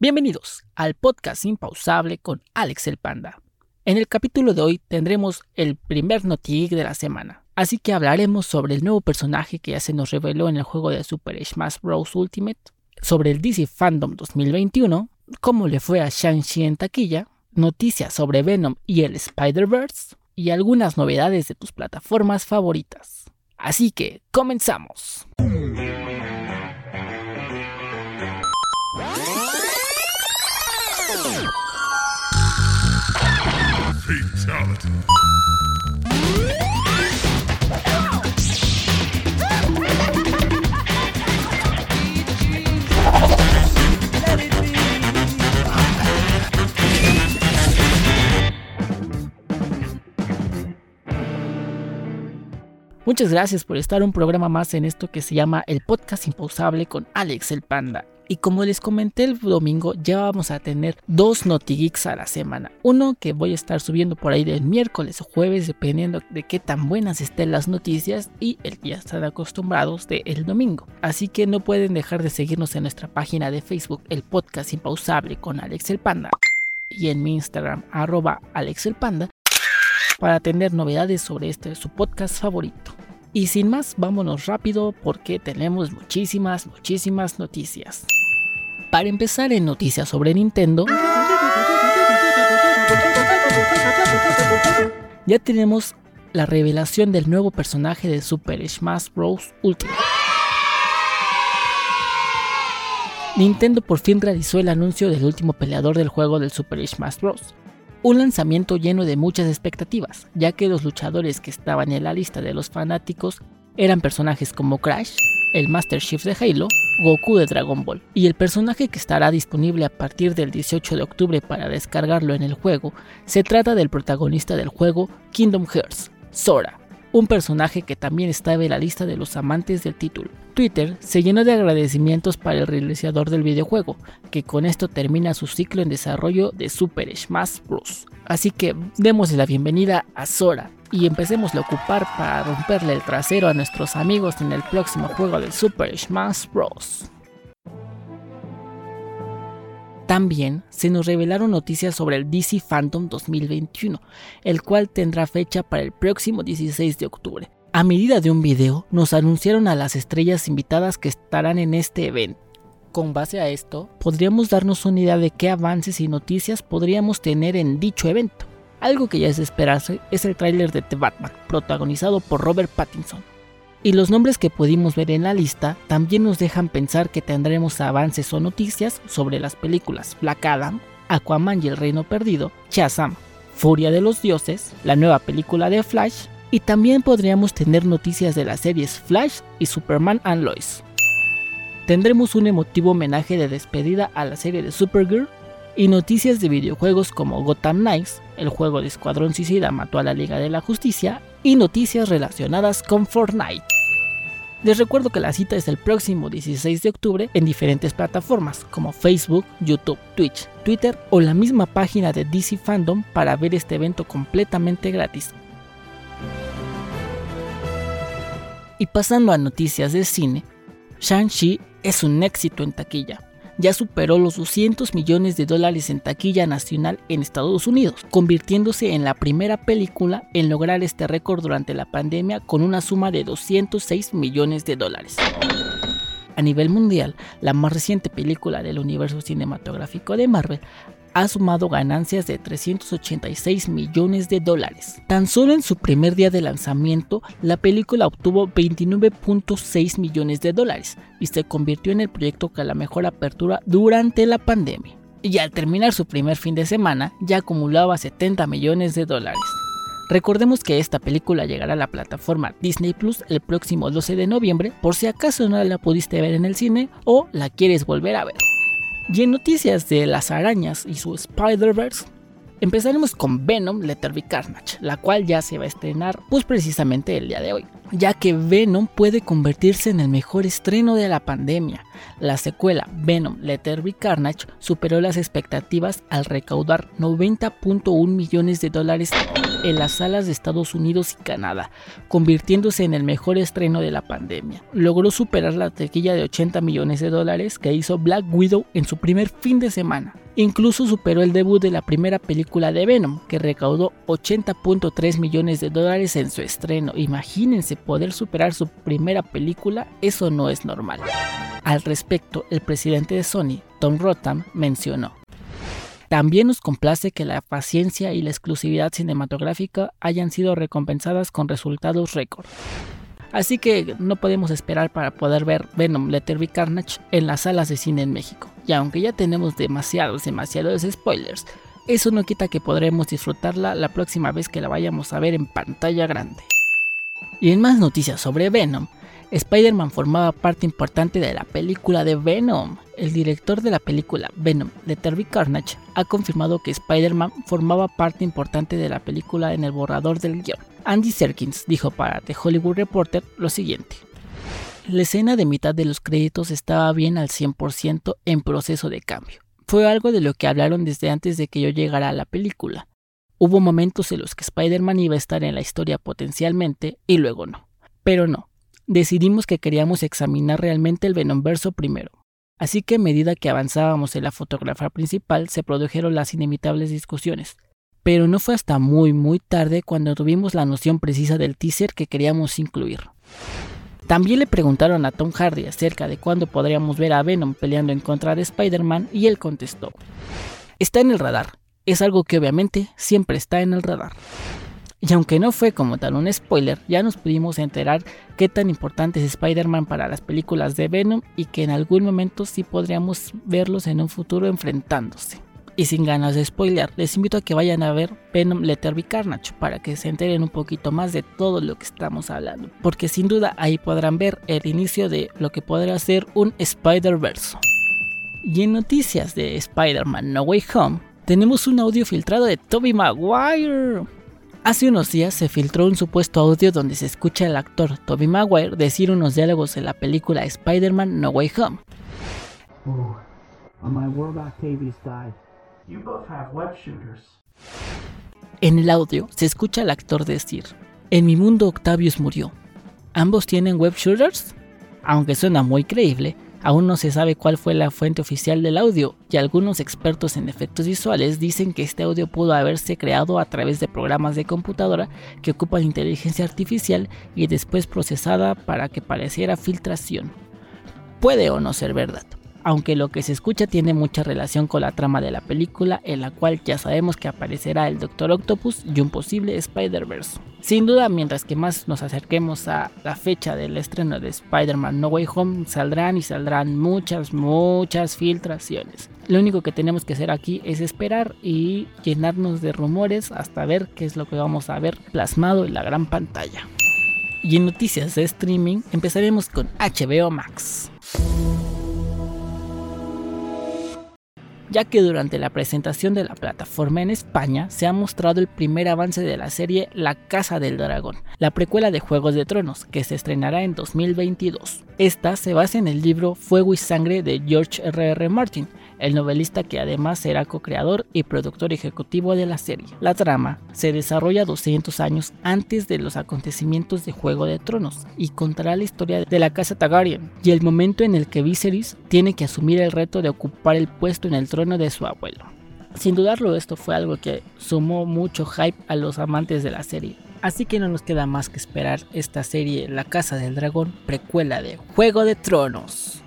Bienvenidos al podcast impausable con Alex el Panda. En el capítulo de hoy tendremos el primer Notig de la semana, así que hablaremos sobre el nuevo personaje que ya se nos reveló en el juego de Super Smash Bros. Ultimate, sobre el DC Fandom 2021, cómo le fue a Shang-Chi en taquilla, noticias sobre Venom y el Spider-Verse, y algunas novedades de tus plataformas favoritas. Así que, comenzamos. Muchas gracias por estar un programa más en esto que se llama el podcast impausable con Alex el Panda. Y como les comenté el domingo, ya vamos a tener dos NotiGeeks a la semana. Uno que voy a estar subiendo por ahí del miércoles o jueves, dependiendo de qué tan buenas estén las noticias, y el ya están acostumbrados de el domingo. Así que no pueden dejar de seguirnos en nuestra página de Facebook, el podcast impausable con Alex el Panda, y en mi Instagram, arroba Alex el Panda, para tener novedades sobre este su podcast favorito. Y sin más, vámonos rápido porque tenemos muchísimas, muchísimas noticias. Para empezar en noticias sobre Nintendo, ya tenemos la revelación del nuevo personaje de Super Smash Bros. Ultimate. Nintendo por fin realizó el anuncio del último peleador del juego del Super Smash Bros. Un lanzamiento lleno de muchas expectativas, ya que los luchadores que estaban en la lista de los fanáticos eran personajes como Crash, el Master Chief de Halo, Goku de Dragon Ball, y el personaje que estará disponible a partir del 18 de octubre para descargarlo en el juego, se trata del protagonista del juego Kingdom Hearts, Sora, un personaje que también estaba en la lista de los amantes del título. Twitter se llenó de agradecimientos para el realizador del videojuego, que con esto termina su ciclo en desarrollo de Super Smash Bros. Así que démosle la bienvenida a Sora y empecemos a ocupar para romperle el trasero a nuestros amigos en el próximo juego de Super Smash Bros. También se nos revelaron noticias sobre el DC Phantom 2021, el cual tendrá fecha para el próximo 16 de octubre. A medida de un video, nos anunciaron a las estrellas invitadas que estarán en este evento. Con base a esto, podríamos darnos una idea de qué avances y noticias podríamos tener en dicho evento. Algo que ya es de esperarse es el tráiler de The Batman, protagonizado por Robert Pattinson, y los nombres que pudimos ver en la lista también nos dejan pensar que tendremos avances o noticias sobre las películas Black Adam, Aquaman y el Reino Perdido, Shazam, Furia de los Dioses, la nueva película de Flash, y también podríamos tener noticias de las series Flash y Superman and Lois. Tendremos un emotivo homenaje de despedida a la serie de Supergirl y noticias de videojuegos como Gotham Knights, el juego de Escuadrón Suicida mató a la Liga de la Justicia, y noticias relacionadas con Fortnite. Les recuerdo que la cita es el próximo 16 de octubre en diferentes plataformas como Facebook, YouTube, Twitch, Twitter o la misma página de DC Fandom para ver este evento completamente gratis. Y pasando a noticias de cine, Shang-Chi es un éxito en taquilla ya superó los 200 millones de dólares en taquilla nacional en Estados Unidos, convirtiéndose en la primera película en lograr este récord durante la pandemia con una suma de 206 millones de dólares. A nivel mundial, la más reciente película del universo cinematográfico de Marvel ha sumado ganancias de 386 millones de dólares. Tan solo en su primer día de lanzamiento, la película obtuvo 29.6 millones de dólares y se convirtió en el proyecto con la mejor apertura durante la pandemia. Y al terminar su primer fin de semana, ya acumulaba 70 millones de dólares. Recordemos que esta película llegará a la plataforma Disney Plus el próximo 12 de noviembre, por si acaso no la pudiste ver en el cine o la quieres volver a ver. Y en noticias de las arañas y su Spider-Verse, empezaremos con Venom Letter Be Carnage, la cual ya se va a estrenar pues precisamente el día de hoy, ya que Venom puede convertirse en el mejor estreno de la pandemia, La secuela Venom Letter Be Carnage superó las expectativas al recaudar 90.1 millones de dólares en las salas de Estados Unidos y Canadá, convirtiéndose en el mejor estreno de la pandemia. Logró superar la taquilla de 80 millones de dólares que hizo Black Widow en su primer fin de semana. Incluso superó el debut de la primera película de Venom, que recaudó 80.3 millones de dólares en su estreno. Imagínense poder superar su primera película, eso no es normal. Al respecto, el presidente de Sony, Tom Rotham, mencionó. También nos complace que la paciencia y la exclusividad cinematográfica hayan sido recompensadas con resultados récord. Así que no podemos esperar para poder ver Venom Letter Be Carnage en las salas de cine en México. Y aunque ya tenemos demasiados, demasiados spoilers, eso no quita que podremos disfrutarla la próxima vez que la vayamos a ver en pantalla grande. Y en más noticias sobre Venom, Spider-Man formaba parte importante de la película de Venom. El director de la película Venom de Terry Carnage ha confirmado que Spider-Man formaba parte importante de la película en el borrador del guion. Andy Serkins dijo para The Hollywood Reporter lo siguiente. La escena de mitad de los créditos estaba bien al 100% en proceso de cambio. Fue algo de lo que hablaron desde antes de que yo llegara a la película. Hubo momentos en los que Spider-Man iba a estar en la historia potencialmente y luego no. Pero no, decidimos que queríamos examinar realmente el Venomverso primero. Así que a medida que avanzábamos en la fotografía principal se produjeron las inevitables discusiones. Pero no fue hasta muy muy tarde cuando tuvimos la noción precisa del teaser que queríamos incluir. También le preguntaron a Tom Hardy acerca de cuándo podríamos ver a Venom peleando en contra de Spider-Man y él contestó, está en el radar, es algo que obviamente siempre está en el radar. Y aunque no fue como tal un spoiler, ya nos pudimos enterar qué tan importante es Spider-Man para las películas de Venom y que en algún momento sí podríamos verlos en un futuro enfrentándose. Y sin ganas de spoiler, les invito a que vayan a ver Venom Letter Be Carnage para que se enteren un poquito más de todo lo que estamos hablando. Porque sin duda ahí podrán ver el inicio de lo que podrá ser un Spider-Verse. Y en noticias de Spider-Man No Way Home, tenemos un audio filtrado de Tobey Maguire Hace unos días se filtró un supuesto audio donde se escucha al actor Tobey Maguire decir unos diálogos en la película Spider-Man No Way Home. En el audio se escucha al actor decir, en mi mundo Octavius murió. ¿Ambos tienen web shooters? Aunque suena muy creíble, Aún no se sabe cuál fue la fuente oficial del audio, y algunos expertos en efectos visuales dicen que este audio pudo haberse creado a través de programas de computadora que ocupan inteligencia artificial y después procesada para que pareciera filtración. Puede o no ser verdad, aunque lo que se escucha tiene mucha relación con la trama de la película, en la cual ya sabemos que aparecerá el Doctor Octopus y un posible Spider-Verse. Sin duda, mientras que más nos acerquemos a la fecha del estreno de Spider-Man No Way Home, saldrán y saldrán muchas, muchas filtraciones. Lo único que tenemos que hacer aquí es esperar y llenarnos de rumores hasta ver qué es lo que vamos a ver plasmado en la gran pantalla. Y en noticias de streaming empezaremos con HBO Max. Ya que durante la presentación de la plataforma en España se ha mostrado el primer avance de la serie La Casa del Dragón, la precuela de Juegos de Tronos, que se estrenará en 2022. Esta se basa en el libro Fuego y Sangre de George R.R. R. Martin, el novelista que además será co-creador y productor ejecutivo de la serie. La trama se desarrolla 200 años antes de los acontecimientos de Juego de Tronos y contará la historia de la casa Targaryen y el momento en el que Viserys tiene que asumir el reto de ocupar el puesto en el trono de su abuelo. Sin dudarlo, esto fue algo que sumó mucho hype a los amantes de la serie. Así que no nos queda más que esperar esta serie La Casa del Dragón, precuela de Juego de Tronos.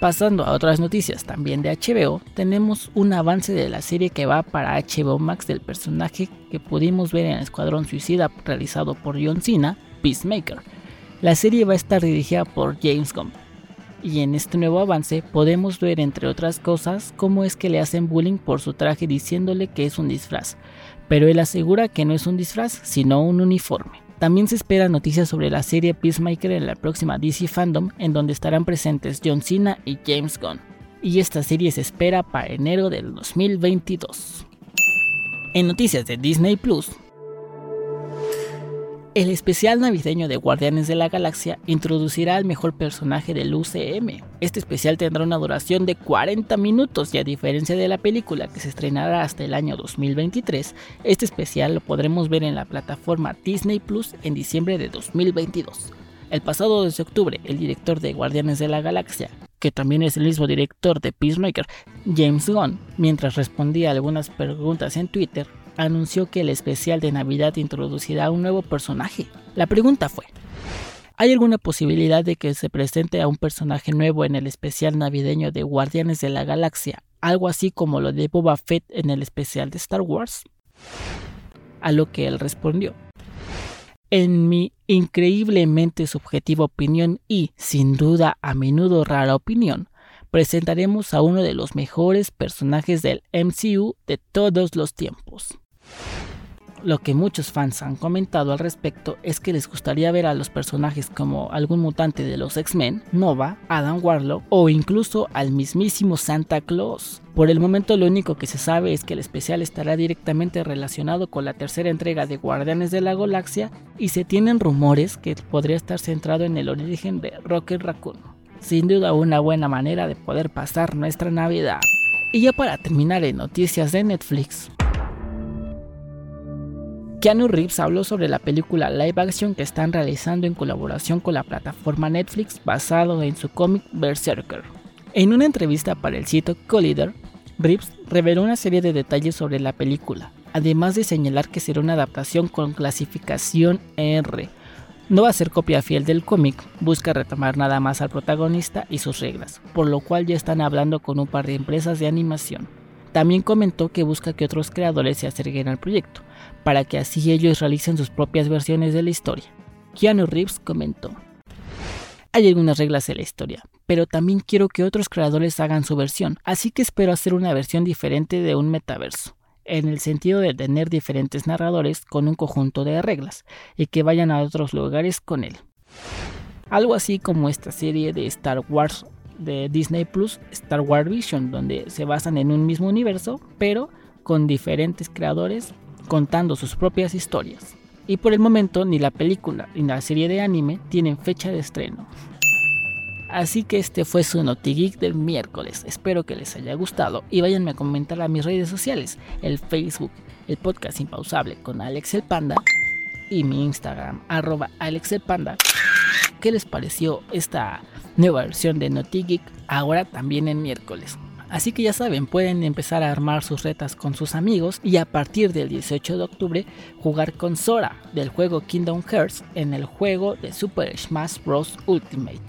Pasando a otras noticias también de HBO, tenemos un avance de la serie que va para HBO Max del personaje que pudimos ver en Escuadrón Suicida realizado por John Cena, Peacemaker. La serie va a estar dirigida por James Gunn. Y en este nuevo avance podemos ver entre otras cosas cómo es que le hacen bullying por su traje diciéndole que es un disfraz, pero él asegura que no es un disfraz sino un uniforme. También se esperan noticias sobre la serie Peacemaker en la próxima DC Fandom, en donde estarán presentes John Cena y James Gunn. Y esta serie se espera para enero del 2022. En noticias de Disney Plus, El especial navideño de Guardianes de la Galaxia introducirá al mejor personaje del UCM. Este especial tendrá una duración de 40 minutos y a diferencia de la película que se estrenará hasta el año 2023, este especial lo podremos ver en la plataforma Disney Plus en diciembre de 2022. El pasado 2 de octubre, el director de Guardianes de la Galaxia, que también es el mismo director de Peacemaker, James Gunn, mientras respondía a algunas preguntas en Twitter, anunció que el especial de Navidad introducirá un nuevo personaje. La pregunta fue, ¿hay alguna posibilidad de que se presente a un personaje nuevo en el especial navideño de Guardianes de la Galaxia, algo así como lo de Boba Fett en el especial de Star Wars? A lo que él respondió, en mi increíblemente subjetiva opinión y, sin duda, a menudo rara opinión, presentaremos a uno de los mejores personajes del MCU de todos los tiempos. Lo que muchos fans han comentado al respecto es que les gustaría ver a los personajes como algún mutante de los X-Men, Nova, Adam Warlock o incluso al mismísimo Santa Claus. Por el momento lo único que se sabe es que el especial estará directamente relacionado con la tercera entrega de Guardianes de la Galaxia y se tienen rumores que podría estar centrado en el origen de Rocket Raccoon. Sin duda una buena manera de poder pasar nuestra Navidad. Y ya para terminar en noticias de Netflix, Keanu Reeves habló sobre la película live action que están realizando en colaboración con la plataforma Netflix basado en su cómic Berserker. En una entrevista para el sitio Collider, Reeves reveló una serie de detalles sobre la película, además de señalar que será una adaptación con clasificación R. No va a ser copia fiel del cómic, busca retomar nada más al protagonista y sus reglas, por lo cual ya están hablando con un par de empresas de animación. También comentó que busca que otros creadores se acerquen al proyecto, para que así ellos realicen sus propias versiones de la historia. Keanu Reeves comentó, hay algunas reglas en la historia, pero también quiero que otros creadores hagan su versión, así que espero hacer una versión diferente de un metaverso, en el sentido de tener diferentes narradores con un conjunto de reglas, y que vayan a otros lugares con él. Algo así como esta serie de Star Wars de Disney Plus, Star Wars Vision, donde se basan en un mismo universo, pero con diferentes creadores contando sus propias historias. Y por el momento ni la película ni la serie de anime tienen fecha de estreno. Así que este fue su NotiGeek del miércoles. Espero que les haya gustado y váyanme a comentar a mis redes sociales, el Facebook, el podcast impausable con Alex el Panda y mi Instagram, arroba Alex el Panda. ¿Qué les pareció esta nueva versión de NotiGeek ahora también en miércoles? Así que ya saben, pueden empezar a armar sus retas con sus amigos y a partir del 18 de octubre jugar con Sora del juego Kingdom Hearts en el juego de Super Smash Bros. Ultimate.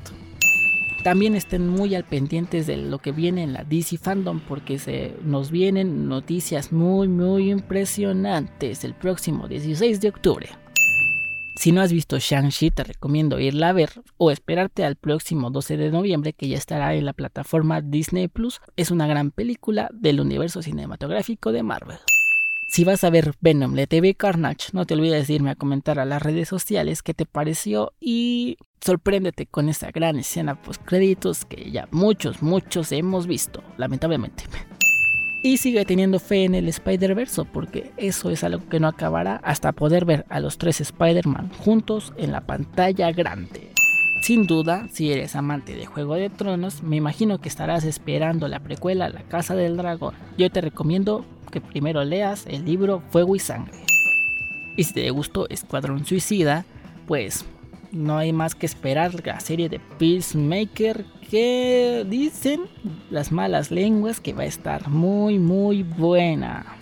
También estén muy al pendientes de lo que viene en la DC Fandom porque se nos vienen noticias muy muy impresionantes el próximo 16 de octubre. Si no has visto Shang-Chi, te recomiendo irla a ver o esperarte al próximo 12 de noviembre que ya estará en la plataforma Disney Plus. Es una gran película del universo cinematográfico de Marvel. Si vas a ver Venom de TV Carnage, no te olvides de irme a comentar a las redes sociales qué te pareció y sorpréndete con esa gran escena post créditos que ya muchos, muchos hemos visto, lamentablemente. Y sigue teniendo fe en el Spider-Verse porque eso es algo que no acabará hasta poder ver a los tres Spider-Man juntos en la pantalla grande. Sin duda, si eres amante de Juego de Tronos, me imagino que estarás esperando la precuela La Casa del Dragón. Yo te recomiendo que primero leas el libro Fuego y Sangre. Y si te gustó Escuadrón Suicida, pues no hay más que esperar la serie de Peacemaker que dicen las malas lenguas que va a estar muy muy buena.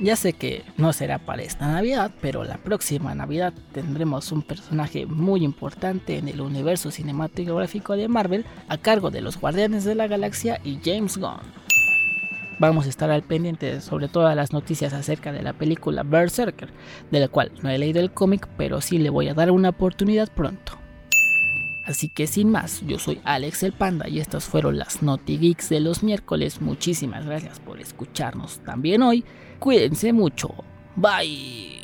Ya sé que no será para esta Navidad, pero la próxima Navidad tendremos un personaje muy importante en el universo cinematográfico de Marvel a cargo de los Guardianes de la Galaxia y James Gunn. Vamos a estar al pendiente sobre todas las noticias acerca de la película Berserker, de la cual no he leído el cómic, pero sí le voy a dar una oportunidad pronto. Así que sin más, yo soy Alex el Panda y estas fueron las Naughty Geeks de los miércoles. Muchísimas gracias por escucharnos también hoy. Cuídense mucho. Bye.